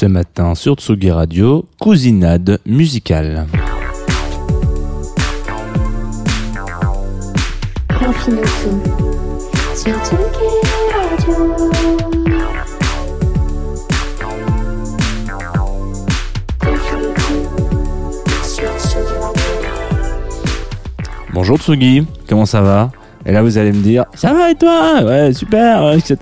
Ce matin sur Tsugi Radio, cousinade musicale. Bonjour Tsugi, comment ça va? Et là vous allez me dire, ça va et toi Ouais, super, ouais, etc.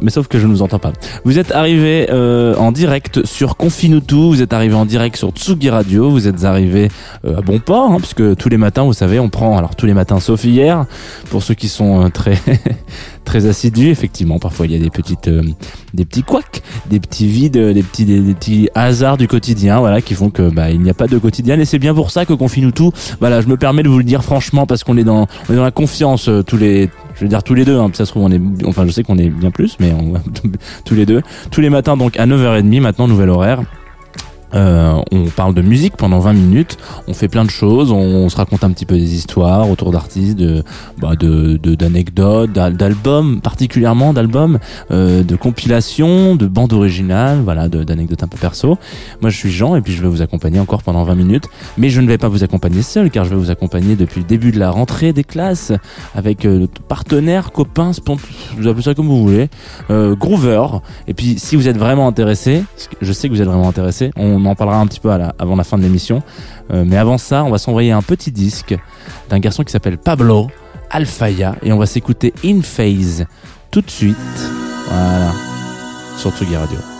Mais sauf que je ne vous entends pas. Vous êtes arrivé euh, en direct sur Confinutu, vous êtes arrivé en direct sur Tsugi Radio, vous êtes arrivé euh, à bon port, hein, puisque tous les matins, vous savez, on prend, alors tous les matins sauf hier, pour ceux qui sont euh, très très assidus, effectivement, parfois il y a des petites euh, des petits couacs, des petits vides, des petits des, petits hasards du quotidien, voilà, qui font que bah il n'y a pas de quotidien. Et c'est bien pour ça que Confinutu, voilà, je me permets de vous le dire franchement parce qu'on est dans on est dans la confiance euh, tous les je veux dire tous les deux, hein, ça se trouve on est, enfin je sais qu'on est bien plus, mais on, tous les deux, tous les matins donc à 9h30 maintenant nouvel horaire. Euh, on parle de musique pendant 20 minutes, on fait plein de choses, on, on se raconte un petit peu des histoires autour d'artistes, de, bah, de, d'anecdotes, d'al- d'albums particulièrement, d'albums, euh, de compilations, de bandes originales, voilà, d'anecdotes un peu perso. Moi je suis Jean et puis je vais vous accompagner encore pendant 20 minutes, mais je ne vais pas vous accompagner seul car je vais vous accompagner depuis le début de la rentrée des classes avec euh, partenaires, copains, vous appelez ça comme vous voulez, euh, Groover. Et puis si vous êtes vraiment intéressé, je sais que vous êtes vraiment intéressé, on en parlera un petit peu avant la fin de l'émission. Euh, mais avant ça, on va s'envoyer un petit disque d'un garçon qui s'appelle Pablo Alfaya et on va s'écouter In Phase tout de suite. Voilà. Sur Tsugi Radio.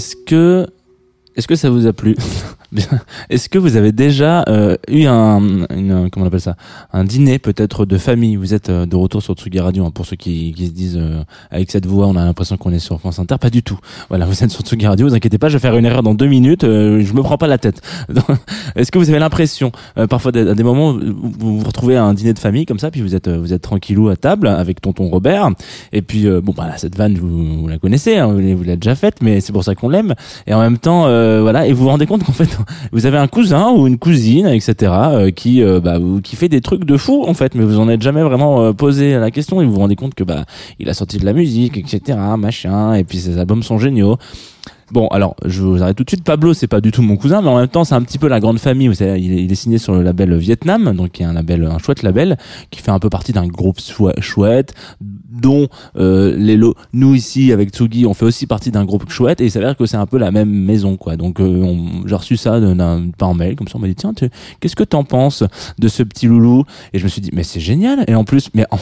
Est-ce que, est-ce que ça vous a plu? Est-ce que vous avez déjà euh, eu un, une, comment on appelle ça, un dîner peut-être de famille? Vous êtes euh, de retour sur Tsugi Radio hein, pour ceux qui, qui se disent euh, avec cette voix, on a l'impression qu'on est sur France Inter. Pas du tout. Voilà, vous êtes sur Tsugi Radio. Vous inquiétez pas, je vais faire une erreur dans deux minutes. euh, je me prends pas la tête. Est-ce que vous avez l'impression euh, parfois à des moments où vous vous retrouvez à un dîner de famille comme ça, puis vous êtes euh, vous êtes tranquillou à table avec tonton Robert, et puis bon bah cette vanne vous, vous la connaissez, hein, vous l'avez déjà faite, mais c'est pour ça qu'on l'aime. Et en même temps, voilà, et vous vous rendez compte qu'en fait vous avez un cousin ou une cousine, etc., euh, qui euh, bah, qui fait des trucs de fou en fait, mais vous en êtes jamais vraiment euh, posé la question et vous vous rendez compte que bah il a sorti de la musique, etc., machin, et puis ses albums sont géniaux. Bon, alors, je vous arrête tout de suite. Pablo, c'est pas du tout mon cousin, mais en même temps, c'est un petit peu la grande famille. Vous savez, il est, signé sur le label Vietnam, donc qui est un label, un chouette label, qui fait un peu partie d'un groupe chou- chouette, dont euh, les nous ici avec Tsugi, on fait aussi partie d'un groupe chouette, et il s'avère que c'est un peu la même maison, quoi. Donc, euh, j'ai reçu ça par mail, comme ça, on m'a dit tiens, qu'est-ce que t'en penses de ce petit loulou? Et je me suis dit mais c'est génial. Et en plus, mais en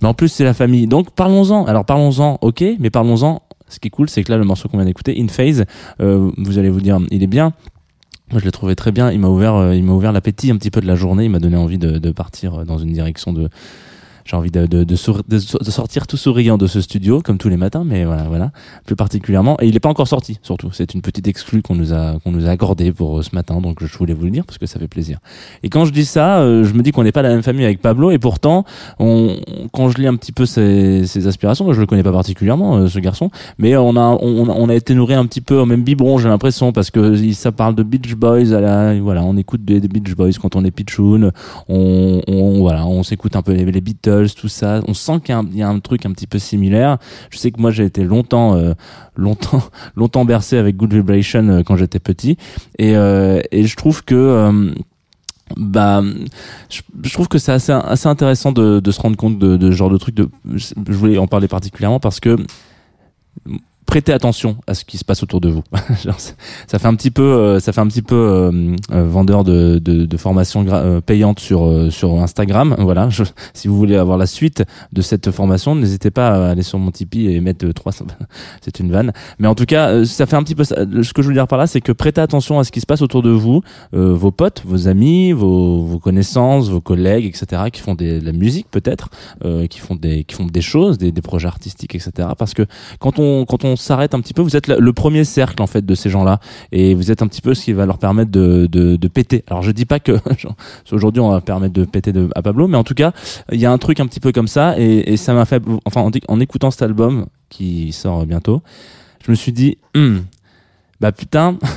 mais en plus c'est la famille. Donc parlons-en. Alors parlons-en, ok, mais parlons-en ce qui est cool, c'est que là, le morceau qu'on vient d'écouter, In Phase, euh, vous allez vous dire, il est bien. Moi, je l'ai trouvé très bien. Il m'a ouvert, euh, il m'a ouvert l'appétit un petit peu de la journée. Il m'a donné envie de, de partir euh, dans une direction de. J'ai envie de, de, de, sour- de so- de sortir tout souriant de ce studio, comme tous les matins, mais voilà, voilà, plus particulièrement. Et il n'est pas encore sorti, surtout. C'est une petite exclue qu'on nous a, qu'on nous a accordée pour euh, ce matin, donc je voulais vous le dire parce que ça fait plaisir. Et quand je dis ça, euh, je me dis qu'on n'est pas la même famille avec Pablo, et pourtant, on, quand je lis un petit peu ses, ses aspirations, je le connais pas particulièrement, euh, ce garçon, mais on a, on, on a été nourri un petit peu au même biberon, j'ai l'impression, parce que ça parle de Beach Boys, à voilà, on écoute des, des Beach Boys quand on est pitchoun, on, on, voilà, on s'écoute un peu les, les Beatles, tout ça, on sent qu'il y, a un- truc un petit peu similaire. Je sais que moi j'ai été longtemps, euh, longtemps, longtemps bercé avec Good Vibration euh, quand j'étais petit, et, euh, et je trouve que bah je, trouve que c'est assez assez intéressant de, se rendre compte de, de ce genre de truc de je voulais en parler particulièrement parce que prêtez attention à ce qui se passe autour de vous. Ça fait un petit peu, euh, ça fait un petit peu euh, euh, vendeur de, de, de formation payante sur sur Instagram. Voilà, si vous voulez avoir la suite de cette formation, n'hésitez pas à aller sur mon Tipeee et mettre 300. c'est une vanne, mais en tout cas, ça fait un petit peu. ça. Ce que je veux dire par là, c'est que prêtez attention à ce qui se passe autour de vous, euh, vos potes, vos amis, vos, vos connaissances, vos collègues, etc., qui font des, de la musique peut-être, euh, qui font des qui font des choses, des, des projets artistiques, etc. Parce que quand on quand on s'arrête un petit peu, vous êtes le, premier cercle en fait de ces gens-là, et vous êtes un petit peu ce qui va leur permettre de de, péter. Alors je dis pas que aujourd'hui on va permettre de péter de, à Pablo, mais en tout cas il y a un truc un petit peu comme ça, et, ça m'a fait, enfin en, écoutant cet album qui sort bientôt, je me suis dit, Hum, bah putain.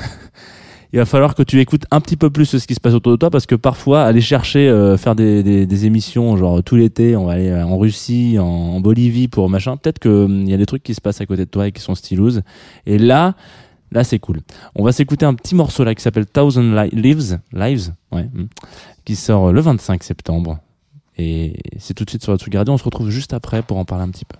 il va falloir que tu écoutes un petit peu plus ce qui se passe autour de toi parce que parfois aller chercher euh, faire des, des, des émissions genre tout l'été on va aller euh, en Russie en, Bolivie pour machin peut-être que hum, il y a des trucs qui se passent à côté de toi et qui sont stylos et là là c'est cool. On va s'écouter un petit morceau là qui s'appelle Thousand Li- Lives Lives ouais hum, qui sort le 25 septembre. Et c'est tout de suite sur la Tsugi Radio. On se retrouve juste après pour en parler un petit peu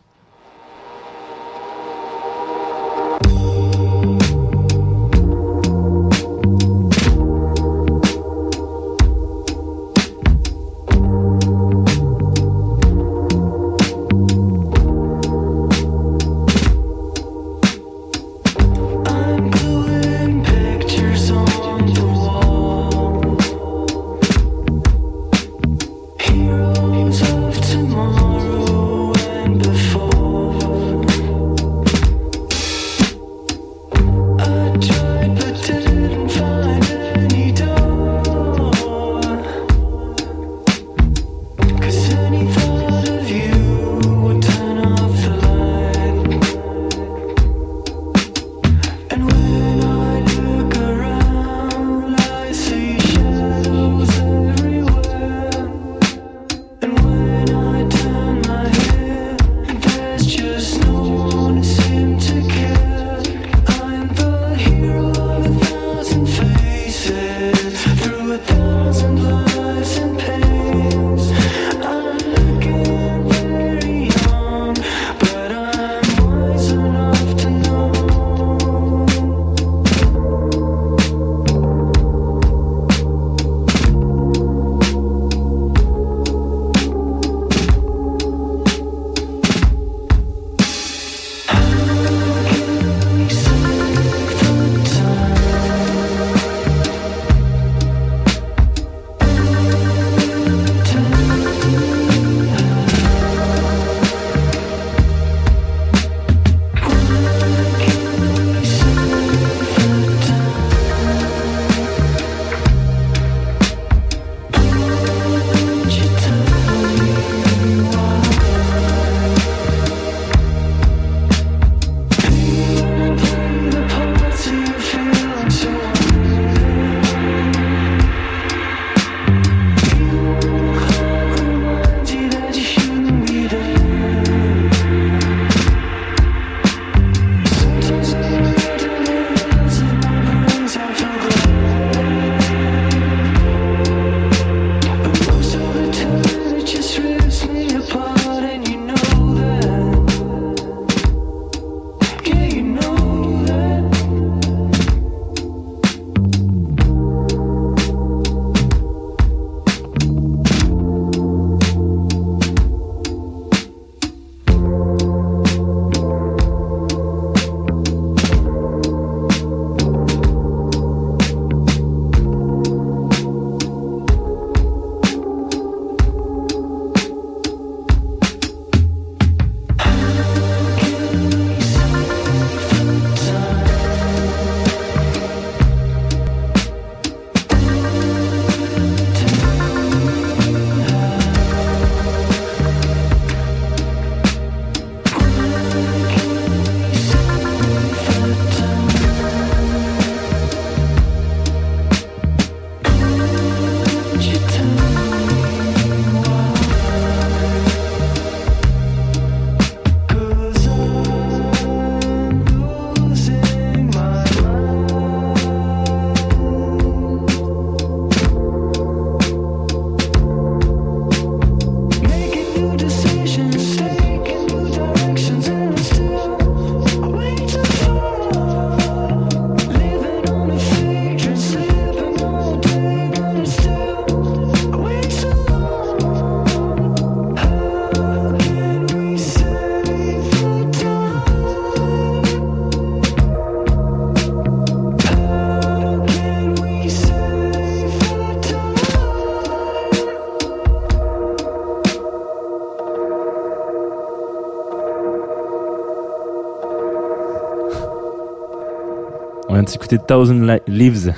Thousand Li- Lives,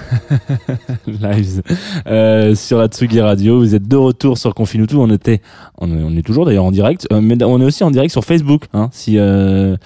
Lives euh, sur la Tsugi Radio. Vous êtes de retour sur Confinutu. On était, on est, toujours d'ailleurs en direct, euh, mais on est aussi en direct sur Facebook. Hein, si euh,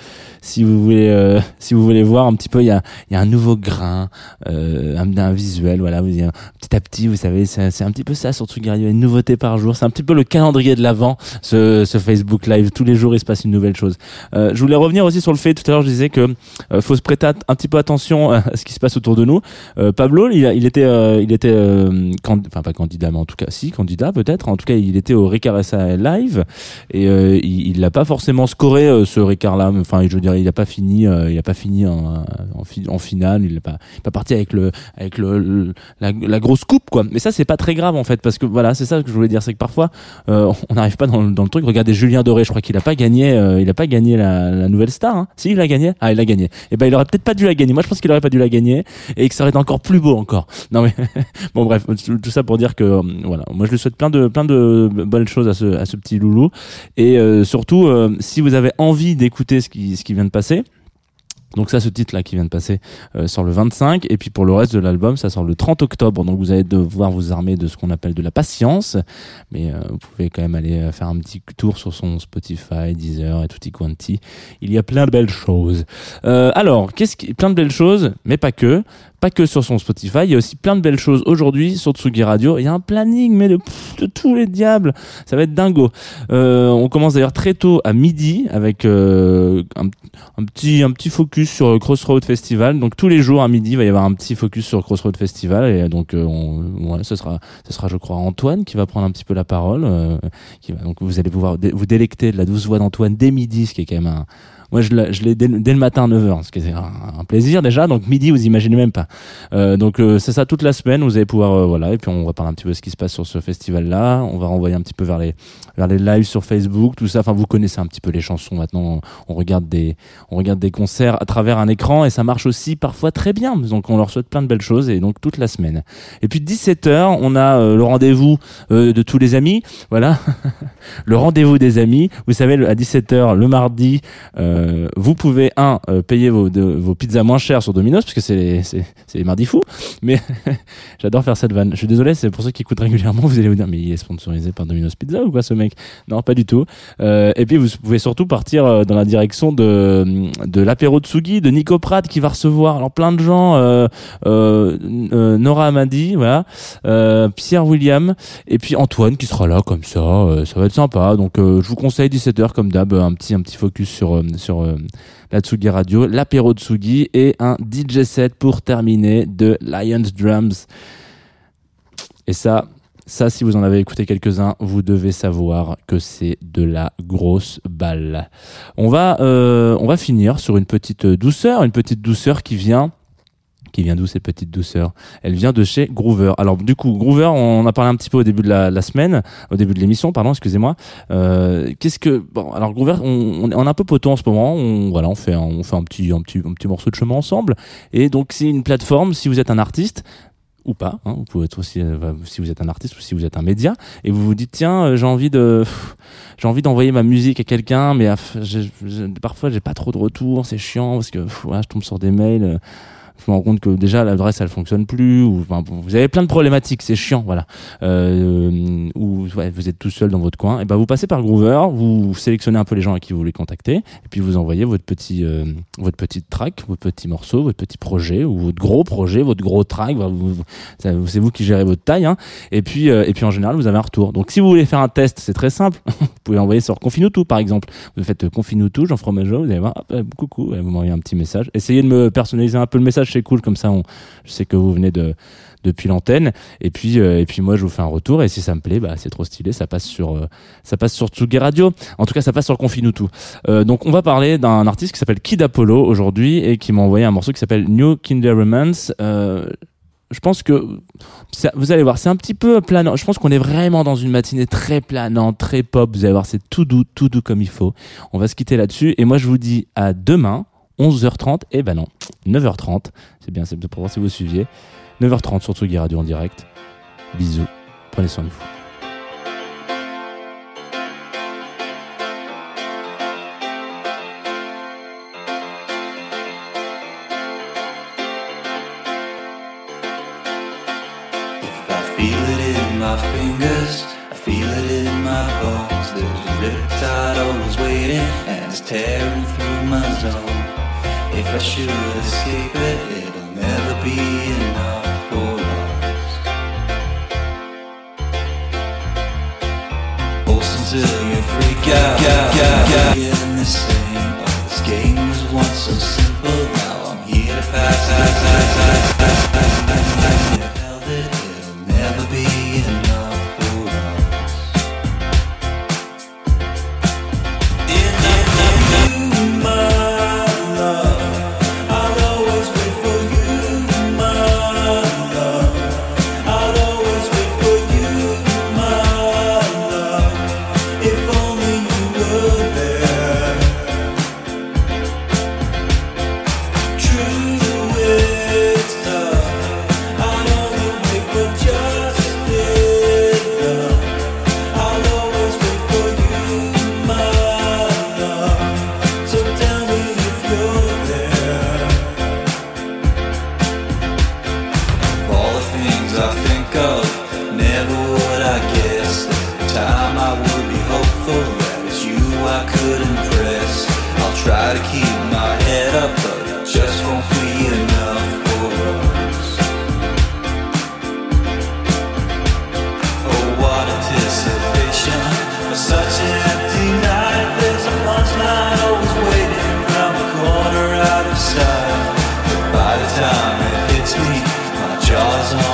si vous voulez si vous voulez voir un petit peu, il y a y a un nouveau grain, un, visuel. Voilà, vous petit à petit, vous savez, c'est un petit peu ça sur Tsugi Radio. A une nouveauté par jour. C'est un petit peu le calendrier de l'avant. Ce, ce Facebook Live. Tous les jours, il se passe une nouvelle chose. Je voulais revenir aussi sur le fait. Tout à l'heure, je disais que faut se prêter un petit peu attention à ce qui se passe autour de nous. Euh, Pablo, il, il était, euh, il était, euh, enfin pas candidat, mais en tout cas, si candidat peut-être. En tout cas, il était au Ricard SA Live et euh, il, l'a pas forcément scoré euh, ce Ricard-là. Enfin, je veux dire, il a pas fini, il a pas fini en, en, fi- en finale. Il est pas, pas parti avec le, avec le, le- la, la grosse coupe quoi. Mais ça, c'est pas très grave en fait parce que voilà, c'est ça que je voulais dire, c'est que parfois on n'arrive pas dans, dans le truc. Regardez Julien Doré, je crois qu'il a pas gagné, il a pas gagné la, la nouvelle star. Hein. Si, il a gagné. Ah, il a gagné. Et ben, il aurait peut-être pas dû la gagner. Moi, je pense qu'il aurait pas dû la gagner et que ça aurait été encore plus beau encore. Non mais bon, bref, tout ça pour dire que euh, voilà, moi je lui souhaite plein de plein de bonnes choses à ce à ce petit loulou et euh, surtout euh, si vous avez envie d'écouter ce qui ce qui vient de passer. Donc ça, ce titre-là qui vient de passer euh, sort le 25, et puis pour le reste de l'album, ça sort le 30 octobre. Donc vous allez devoir vous armer de ce qu'on appelle de la patience, mais euh, vous pouvez quand même aller euh, faire un petit tour sur son Spotify, Deezer et tutti quanti. Il y a plein de belles choses. Euh, alors, qu'est-ce qui, plein de belles choses, mais pas que, pas que sur son Spotify. Il y a aussi plein de belles choses aujourd'hui sur Tsugi Radio. Il y a un planning, mais de, de tous les diables. Ça va être dingo. Euh, on commence d'ailleurs très tôt à midi avec euh, un, petit un petit focus sur le Crossroad Festival. Donc tous les jours à midi, il va y avoir un petit focus sur Crossroad Festival et donc euh, ouais, ce sera ce sera je crois Antoine qui va prendre un petit peu la parole. euh, qui va donc vous allez pouvoir vous délecter de la douce voix d'Antoine dès midi, ce qui est quand même un moi, je l'ai dès, dès le matin à 9h, ce qui est un, un plaisir déjà. Donc midi, vous imaginez même pas. Euh, donc euh, c'est ça toute la semaine. Vous allez pouvoir euh, voilà et puis on va parler un petit peu de ce qui se passe sur ce festival-là. On va renvoyer un petit peu vers les vers les lives sur Facebook, tout ça. Enfin, vous connaissez un petit peu les chansons maintenant. On regarde des on regarde des concerts à travers un écran et ça marche aussi parfois très bien. Donc on leur souhaite plein de belles choses et donc toute la semaine. Et puis 17h, on a euh, le rendez-vous euh, de tous les amis. Voilà, le rendez-vous des amis. Vous savez, à 17h le mardi, euh, vous pouvez un euh, payer vos, pizzas moins chères sur Domino's parce que c'est les, c'est, mardis fous. Mais j'adore faire cette vanne. Je suis désolé, c'est pour ceux qui écoutent régulièrement. Vous allez vous dire, mais il est sponsorisé par Domino's Pizza ou quoi ce mec? Non, pas du tout. Euh, et puis vous pouvez surtout partir euh, dans la direction de l'apéro de Sugi, de Nico Pratt qui va recevoir alors plein de gens, euh, euh, euh, Nora Amadi, voilà, euh, Pierre William et puis Antoine qui sera là comme ça. euh, ça va être sympa. Donc euh, je vous conseille 17h comme d'hab, un petit un petit focus sur euh, euh, la Tsugi Radio, l'apéro Tsugi et un DJ set pour terminer de Lions Drums. Et ça, Ça, si vous en avez écouté quelques-uns, vous devez savoir que c'est de la grosse balle. On va, euh, on va finir sur une petite douceur, une petite douceur qui vient qui vient d'où cette petite douceur? Elle vient de chez Groover. Alors du coup, Groover, on en a parlé un petit peu au début de la, semaine, au début de l'émission, pardon, excusez-moi. Euh, Qu'est-ce que bon Alors Groover, on, on est un peu poteau en ce moment. On, voilà, on fait un, on fait un petit un petit un petit morceau de chemin ensemble. Et donc c'est une plateforme. Si vous êtes un artiste ou pas, hein, vous pouvez être aussi euh, si vous êtes un artiste ou si vous êtes un média et vous vous dites tiens euh, j'ai envie de j'ai envie d'envoyer ma musique à quelqu'un mais ah, j'ai- j'ai- parfois j'ai pas trop de retours c'est chiant parce que pff, je tombe sur des mails euh, je me rends compte que déjà l'adresse elle fonctionne plus ou enfin, vous avez plein de problématiques c'est chiant voilà. Euh, ou ouais, vous êtes tout seul dans votre coin et ben vous passez par Groover vous sélectionnez un peu les gens à qui vous voulez contacter et puis vous envoyez votre petit euh, votre petite track votre petit morceau votre petit projet ou votre gros projet votre gros track c'est vous qui gérez votre taille hein. et puis euh, et puis en général vous avez un retour. Donc si vous voulez faire un test c'est très simple. Vous pouvez envoyer sur Confinutu par exemple. Vous faites Confinutu Jean Fromageau vous allez voir hop, coucou vous m'envoyez un petit message. Essayez de me personnaliser un peu le message c'est cool comme ça je sais que vous venez de depuis l'antenne et puis euh, et puis moi je vous fais un retour et si ça me plaît bah c'est trop stylé ça passe sur euh, ça passe sur Tsugi Radio en tout cas ça passe sur Confinutu euh, donc on va parler d'un artiste qui s'appelle Kid Apollo aujourd'hui et qui m'a envoyé un morceau qui s'appelle New Kinder Romance euh, je pense que vous allez voir, c'est un petit peu planant. Je pense qu'on est vraiment dans une matinée très planante, très pop. Vous allez voir, c'est tout doux, tout doux comme il faut. On va se quitter là-dessus. Et moi, je vous dis à demain, 11h30. Et ben non, 9h30. C'est bien, c'est pour voir si vous suiviez. 9h30 sur Tsugi Radio en direct. Bisous. Prenez soin de vous. Tearing through my zone. If I should escape it, it'll never be enough time it hits me, my jaw's on